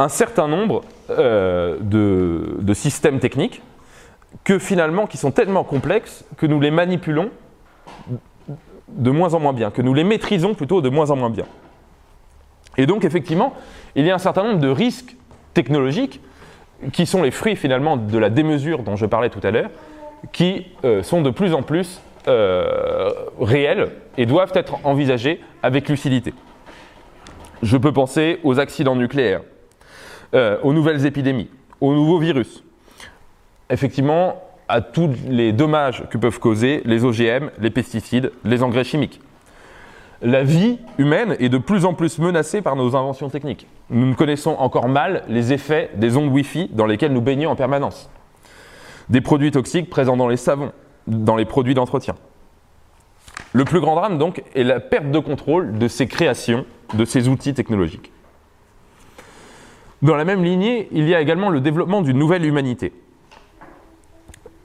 un certain nombre euh, de, systèmes techniques que finalement, qui sont tellement complexes que nous les manipulons de moins en moins bien, que nous les maîtrisons plutôt de moins en moins bien. Et donc effectivement, il y a un certain nombre de risques technologiques qui sont les fruits finalement de la démesure dont je parlais tout à l'heure, qui euh, sont de plus en plus euh, réels et doivent être envisagés avec lucidité. Je peux penser aux accidents nucléaires, euh, aux nouvelles épidémies, aux nouveaux virus. Effectivement, à tous les dommages que peuvent causer les OGM, les pesticides, les engrais chimiques. La vie humaine est de plus en plus menacée par nos inventions techniques. Nous connaissons encore mal les effets des ondes Wi-Fi dans lesquelles nous baignons en permanence. Des produits toxiques présents dans les savons, dans les produits d'entretien. Le plus grand drame, donc, est la perte de contrôle de ces créations, de ces outils technologiques. Dans la même lignée, il y a également le développement d'une nouvelle humanité.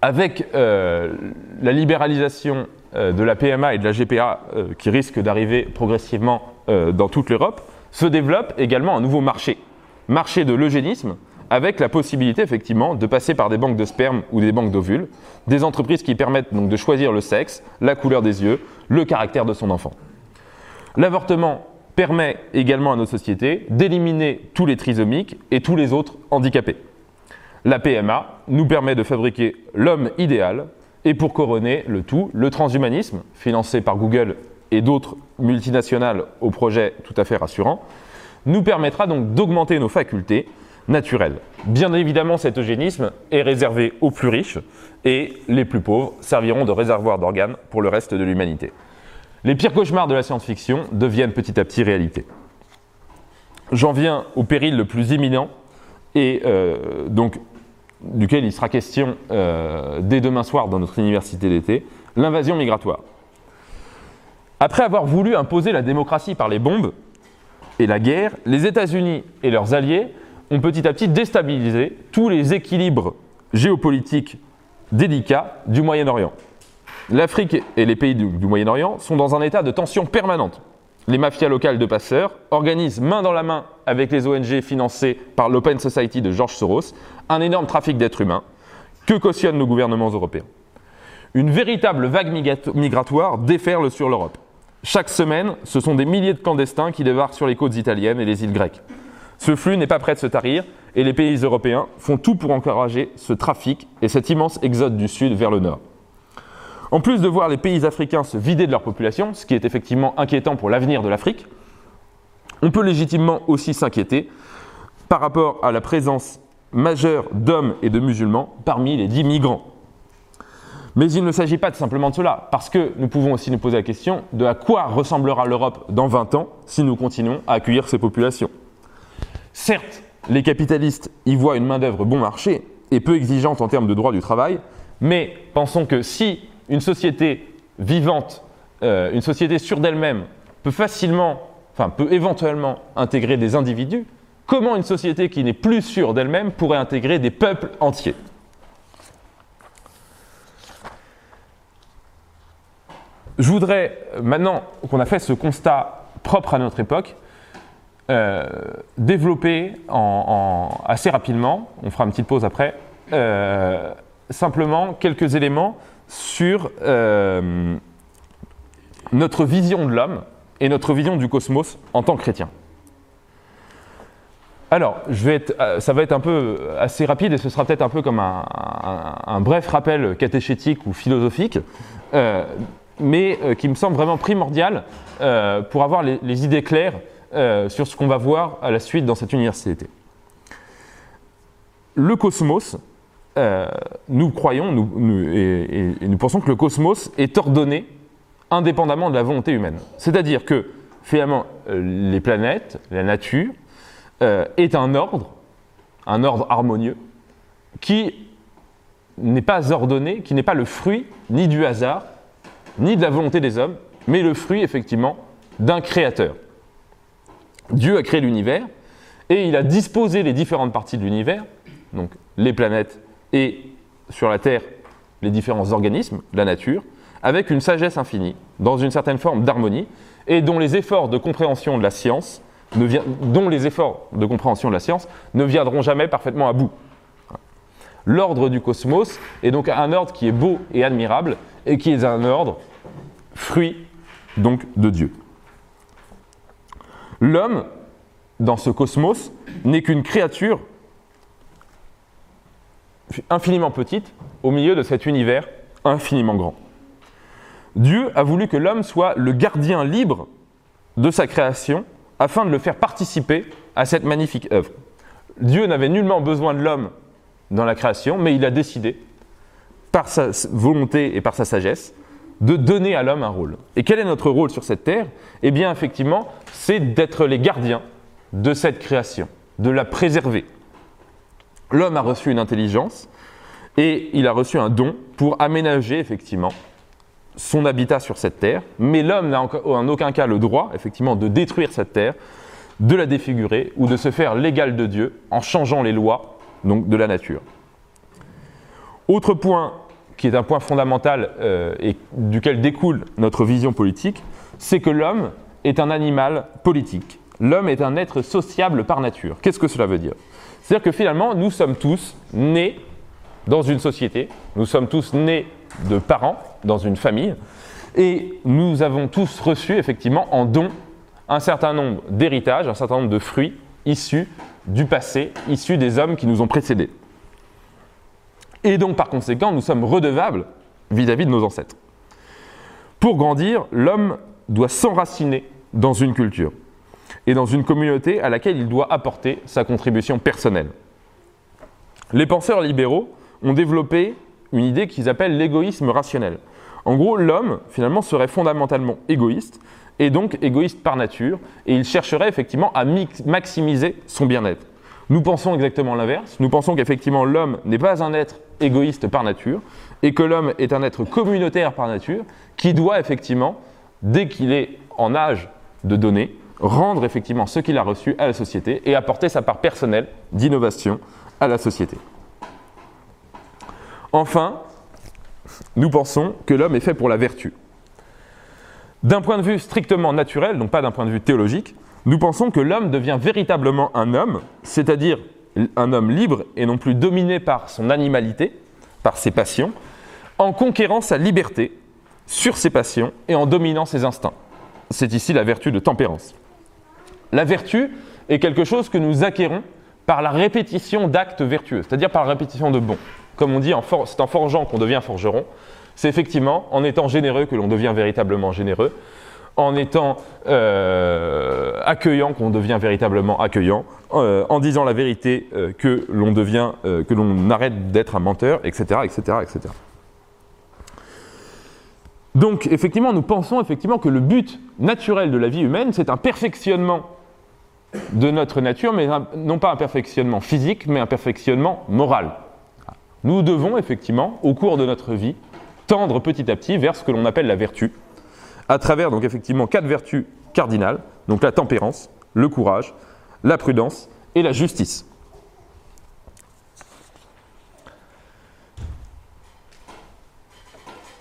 Avec euh, la libéralisation euh, de la PMA et de la GPA euh, qui risque d'arriver progressivement dans toute l'Europe, se développe également un nouveau marché, marché de l'eugénisme, avec la possibilité effectivement de passer par des banques de sperme ou des banques d'ovules, des entreprises qui permettent donc de choisir le sexe, la couleur des yeux, le caractère de son enfant. L'avortement permet également à nos sociétés d'éliminer tous les trisomiques et tous les autres handicapés. La PMA nous permet de fabriquer l'homme idéal et pour couronner le tout, le transhumanisme, financé par Google et d'autres multinationales au projet tout à fait rassurant, nous permettra donc d'augmenter nos facultés naturelles. Bien évidemment, cet eugénisme est réservé aux plus riches et les plus pauvres serviront de réservoir d'organes pour le reste de l'humanité. Les pires cauchemars de la science-fiction deviennent petit à petit réalité. J'en viens au péril le plus imminent et euh, donc duquel il sera question euh, dès demain soir dans notre université d'été, l'invasion migratoire. Après avoir voulu imposer la démocratie par les bombes et la guerre, les États-Unis et leurs alliés ont petit à petit déstabilisé tous les équilibres géopolitiques délicats du Moyen-Orient. L'Afrique et les pays du, Moyen-Orient sont dans un état de tension permanente. Les mafias locales de passeurs organisent main dans la main avec les ONG financées par l'Open Society de George Soros un énorme trafic d'êtres humains que cautionnent nos gouvernements européens. Une véritable vague migratoire déferle sur l'Europe. Chaque semaine, ce sont des milliers de clandestins qui débarquent sur les côtes italiennes et les îles grecques. Ce flux n'est pas prêt de se tarir et les pays européens font tout pour encourager ce trafic et cet immense exode du sud vers le nord. En plus de voir les pays africains se vider de leur population, ce qui est effectivement inquiétant pour l'avenir de l'Afrique, on peut légitimement aussi s'inquiéter par rapport à la présence majeure d'hommes et de musulmans parmi les dix migrants. Mais il ne s'agit pas simplement de cela, parce que nous pouvons aussi nous poser la question de à quoi ressemblera l'Europe dans 20 ans si nous continuons à accueillir ces populations. Certes, les capitalistes y voient une main-d'œuvre bon marché et peu exigeante en termes de droit du travail, mais pensons que si une société vivante, euh, une société sûre d'elle-même, peut facilement, enfin peut éventuellement intégrer des individus, comment une société qui n'est plus sûre d'elle-même pourrait intégrer des peuples entiers? Je voudrais, maintenant qu'on a fait ce constat propre à notre époque, euh, développer assez rapidement, on fera une petite pause après, euh, simplement quelques éléments sur euh, notre vision de l'homme et notre vision du cosmos en tant que chrétien. Alors, je vais être, ça va être un peu assez rapide et ce sera peut-être un peu comme un, bref rappel catéchétique ou philosophique mais euh, qui me semble vraiment primordial euh, pour avoir les, idées claires euh, sur ce qu'on va voir à la suite dans cette université. Le cosmos, nous croyons nous, et, nous pensons que le cosmos est ordonné indépendamment de la volonté humaine. C'est-à-dire que finalement, les planètes, la nature, est un ordre, un ordre harmonieux, qui n'est pas ordonné, qui n'est pas le fruit ni du hasard, ni de la volonté des hommes, mais le fruit effectivement d'un créateur. Dieu a créé l'univers et il a disposé les différentes parties de l'univers, donc les planètes et sur la Terre les différents organismes, la nature, avec une sagesse infinie, dans une certaine forme d'harmonie, et dont les efforts de compréhension de la science ne viendront jamais parfaitement à bout. L'ordre du cosmos est donc un ordre qui est beau et admirable, et qui est un ordre fruit donc de Dieu. L'homme, dans ce cosmos, n'est qu'une créature infiniment petite au milieu de cet univers infiniment grand. Dieu a voulu que l'homme soit le gardien libre de sa création afin de le faire participer à cette magnifique œuvre. Dieu n'avait nullement besoin de l'homme dans la création, mais il a décidé, par sa volonté et par sa sagesse, de donner à l'homme un rôle. Et quel est notre rôle sur cette terre? Eh bien, effectivement, c'est d'être les gardiens de cette création, de la préserver. L'homme a reçu une intelligence et il a reçu un don pour aménager, effectivement, son habitat sur cette terre, mais l'homme n'a en aucun cas le droit, effectivement, de détruire cette terre, de la défigurer ou de se faire l'égal de Dieu en changeant les lois de la nature. Autre point qui est un point fondamental euh, et duquel découle notre vision politique, c'est que l'homme est un animal politique. L'homme est un être sociable par nature. Qu'est-ce que cela veut dire? C'est-à-dire que finalement, nous sommes tous nés dans une société, nous sommes tous nés de parents dans une famille, et nous avons tous reçu effectivement en don un certain nombre d'héritages, un certain nombre de fruits issus du passé, issus des hommes qui nous ont précédés. Et donc par conséquent, nous sommes redevables vis-à-vis de nos ancêtres. Pour grandir, l'homme doit s'enraciner dans une culture et dans une communauté à laquelle il doit apporter sa contribution personnelle. Les penseurs libéraux ont développé une idée qu'ils appellent l'égoïsme rationnel. En gros, l'homme, finalement, serait fondamentalement égoïste, et donc égoïste par nature, et il chercherait effectivement à maximiser son bien-être. Nous pensons exactement l'inverse. Nous pensons qu'effectivement l'homme n'est pas un être égoïste par nature, et que l'homme est un être communautaire par nature, qui doit effectivement, dès qu'il est en âge de donner, rendre effectivement ce qu'il a reçu à la société et apporter sa part personnelle d'innovation à la société. Enfin, nous pensons que l'homme est fait pour la vertu. D'un point de vue strictement naturel, donc pas d'un point de vue théologique, nous pensons que l'homme devient véritablement un homme, c'est-à-dire un homme libre et non plus dominé par son animalité, par ses passions, en conquérant sa liberté sur ses passions et en dominant ses instincts. C'est ici la vertu de tempérance. La vertu est quelque chose que nous acquérons par la répétition d'actes vertueux, c'est-à-dire par la répétition de bons comme on dit, c'est en forgeant qu'on devient forgeron. C'est effectivement en étant généreux que l'on devient véritablement généreux, en étant euh, accueillant qu'on devient véritablement accueillant, euh, en disant la vérité euh, que l'on devient, que l'on arrête d'être un menteur, etc., etc., etc. Donc, effectivement, nous pensons effectivement que le but naturel de la vie humaine, c'est un perfectionnement de notre nature, mais non pas un perfectionnement physique, mais un perfectionnement moral nous devons effectivement, au cours de notre vie, tendre petit à petit vers ce que l'on appelle la vertu, à travers donc effectivement quatre vertus cardinales, donc la tempérance, le courage, la prudence et la justice.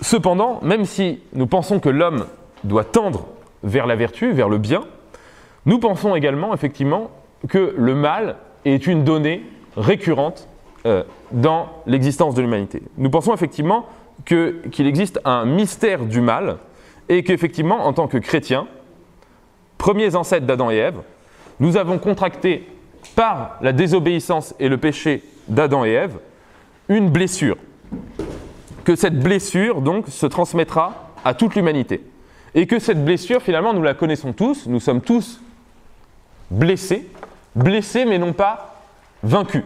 Cependant, même si nous pensons que l'homme doit tendre vers la vertu, vers le bien, nous pensons également effectivement que le mal est une donnée récurrente euh, dans l'existence de l'humanité. Nous pensons effectivement qu'il existe un mystère du mal et qu'effectivement, en tant que chrétiens, premiers ancêtres d'Adam et Ève, nous avons contracté par la désobéissance et le péché d'Adam et Ève une blessure. Que cette blessure, donc, se transmettra à toute l'humanité. Et que cette blessure, finalement, nous la connaissons tous, nous sommes tous blessés, blessés mais non pas vaincus.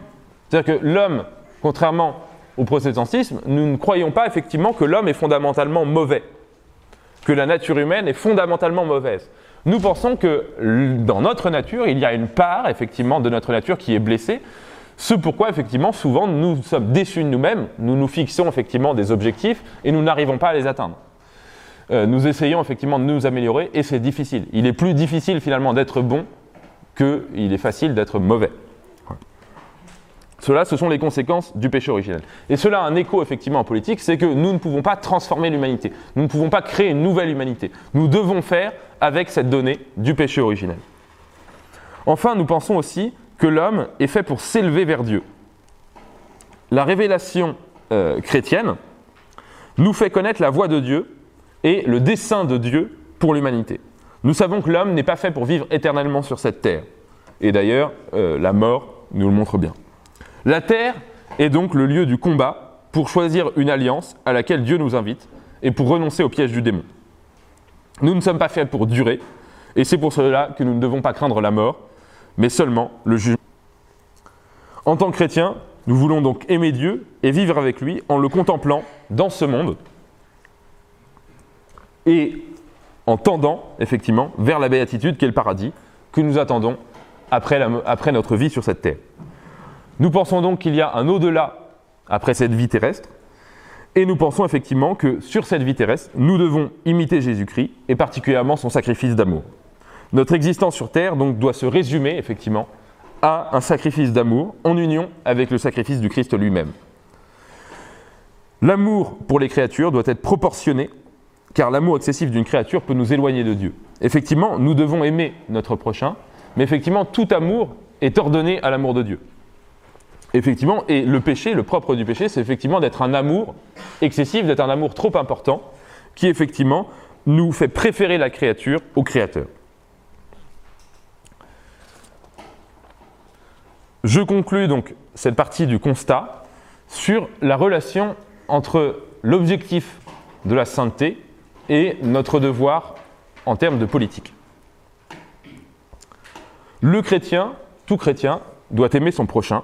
C'est-à-dire que l'homme, contrairement au protestantisme, nous ne croyons pas effectivement que l'homme est fondamentalement mauvais, que la nature humaine est fondamentalement mauvaise. Nous pensons que dans notre nature, il y a une part effectivement de notre nature qui est blessée. Ce pourquoi effectivement souvent nous sommes déçus de nous-mêmes, nous nous fixons effectivement des objectifs et nous n'arrivons pas à les atteindre. Euh, nous essayons effectivement de nous améliorer et c'est difficile. Il est plus difficile finalement d'être bon qu'il est facile d'être mauvais. Cela, ce sont les conséquences du péché originel. Et cela a un écho effectivement en politique, c'est que nous ne pouvons pas transformer l'humanité. Nous ne pouvons pas créer une nouvelle humanité. Nous devons faire avec cette donnée du péché originel. Enfin, nous pensons aussi que l'homme est fait pour s'élever vers Dieu. La révélation euh, chrétienne nous fait connaître la voie de Dieu et le dessein de Dieu pour l'humanité. Nous savons que l'homme n'est pas fait pour vivre éternellement sur cette terre. Et d'ailleurs, euh, la mort nous le montre bien. La terre est donc le lieu du combat pour choisir une alliance à laquelle Dieu nous invite et pour renoncer au piège du démon. Nous ne sommes pas faits pour durer Et c'est pour cela que nous ne devons pas craindre la mort, mais seulement le jugement. En tant que chrétiens, nous voulons donc aimer Dieu et vivre avec lui en le contemplant dans ce monde et en tendant effectivement vers la béatitude qui est le paradis que nous attendons après, après notre vie sur cette terre. Nous pensons donc qu'il y a un au-delà après cette vie terrestre et nous pensons effectivement que sur cette vie terrestre, nous devons imiter Jésus-Christ et particulièrement son sacrifice d'amour. Notre existence sur terre donc doit se résumer effectivement à un sacrifice d'amour en union avec le sacrifice du Christ lui-même. L'amour pour les créatures doit être proportionné, car l'amour excessif d'une créature peut nous éloigner de Dieu. Effectivement, nous devons aimer notre prochain, mais effectivement, tout amour est ordonné à l'amour de Dieu. Effectivement, et le péché, le propre du péché, c'est effectivement d'être un amour excessif, d'être un amour trop important, qui effectivement nous fait préférer la créature au Créateur. Je conclus donc cette partie du constat sur la relation entre l'objectif de la sainteté et notre devoir en termes de politique. Le chrétien, tout chrétien, doit aimer son prochain,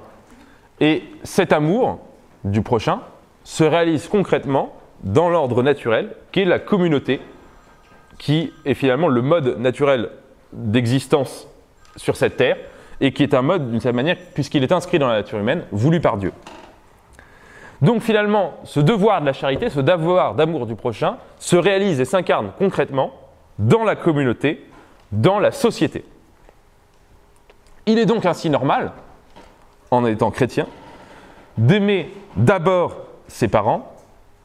et cet amour du prochain se réalise concrètement dans l'ordre naturel, qui est la communauté, qui est finalement le mode naturel d'existence sur cette terre, et qui est un mode, d'une certaine manière, puisqu'il est inscrit dans la nature humaine, voulu par Dieu. Donc finalement, ce devoir de la charité, ce devoir d'amour du prochain, se réalise et s'incarne concrètement dans la communauté, dans la société. Il est donc ainsi normal, en étant chrétien, d'aimer d'abord ses parents,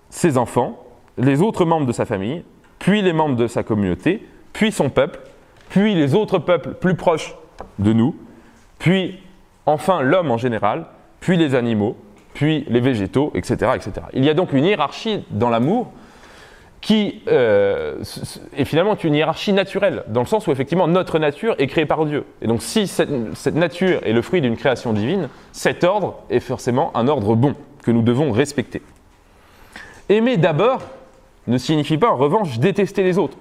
ses enfants, les autres membres de sa famille, puis les membres de sa communauté, puis son peuple, puis les autres peuples plus proches de nous, puis enfin l'homme en général, puis les animaux, puis les végétaux, etc. Il y a donc une hiérarchie dans l'amour qui euh, est finalement une hiérarchie naturelle, dans le sens où effectivement notre nature est créée par Dieu. Et donc si cette nature est le fruit d'une création divine, cet ordre est forcément un ordre bon, que nous devons respecter. Aimer d'abord ne signifie pas en revanche détester les autres.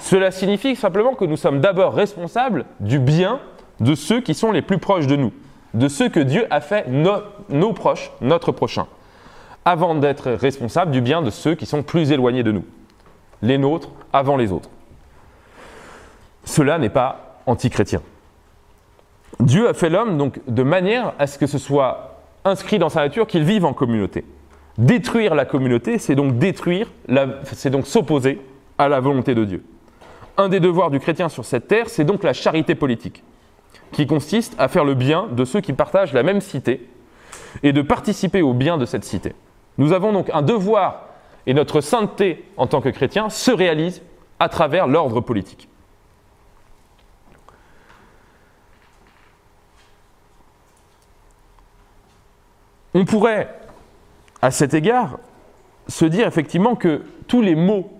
Cela signifie simplement que nous sommes d'abord responsables du bien de ceux qui sont les plus proches de nous, de ceux que Dieu a fait nos proches, notre prochain, avant d'être responsable du bien de ceux qui sont plus éloignés de nous, les nôtres avant les autres. Cela n'est pas anti-chrétien. Dieu a fait l'homme donc de manière à ce que ce soit inscrit dans sa nature qu'il vive en communauté. Détruire la communauté, c'est donc détruire, c'est donc s'opposer à la volonté de Dieu. Un des devoirs du chrétien sur cette terre, c'est donc la charité politique qui consiste à faire le bien de ceux qui partagent la même cité et de participer au bien de cette cité. Nous avons donc un devoir et notre sainteté en tant que chrétiens se réalise à travers l'ordre politique. On pourrait, à cet égard, se dire effectivement que tous les mots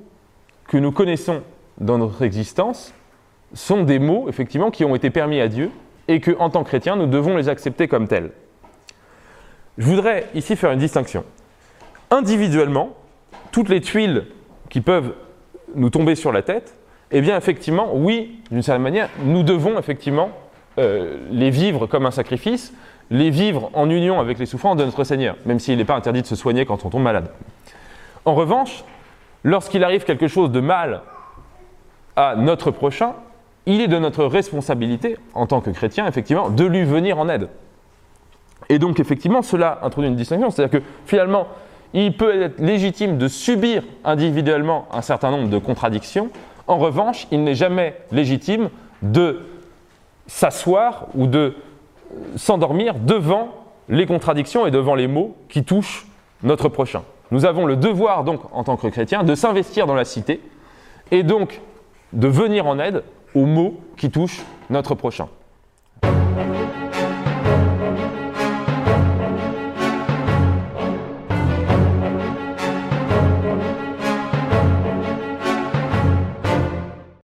que nous connaissons dans notre existence sont des mots, effectivement, qui ont été permis à Dieu et que, en tant que chrétiens, nous devons les accepter comme tels. Je voudrais ici faire une distinction. Individuellement, toutes les tuiles qui peuvent nous tomber sur la tête, eh bien, effectivement, oui, d'une certaine manière, nous devons effectivement euh, les vivre comme un sacrifice, les vivre en union avec les souffrances de notre Seigneur, même s'il n'est pas interdit de se soigner quand on tombe malade. En revanche, lorsqu'il arrive quelque chose de mal à notre prochain, il est de notre responsabilité, en tant que chrétien, effectivement, de lui venir en aide. Et donc, effectivement, cela introduit une distinction. C'est-à-dire que finalement, il peut être légitime de subir individuellement un certain nombre de contradictions. En revanche, il n'est jamais légitime de s'asseoir ou de s'endormir devant les contradictions et devant les mots qui touchent notre prochain. Nous avons le devoir, donc, en tant que chrétiens, de s'investir dans la cité et donc de venir en aide aux mots qui touchent notre prochain.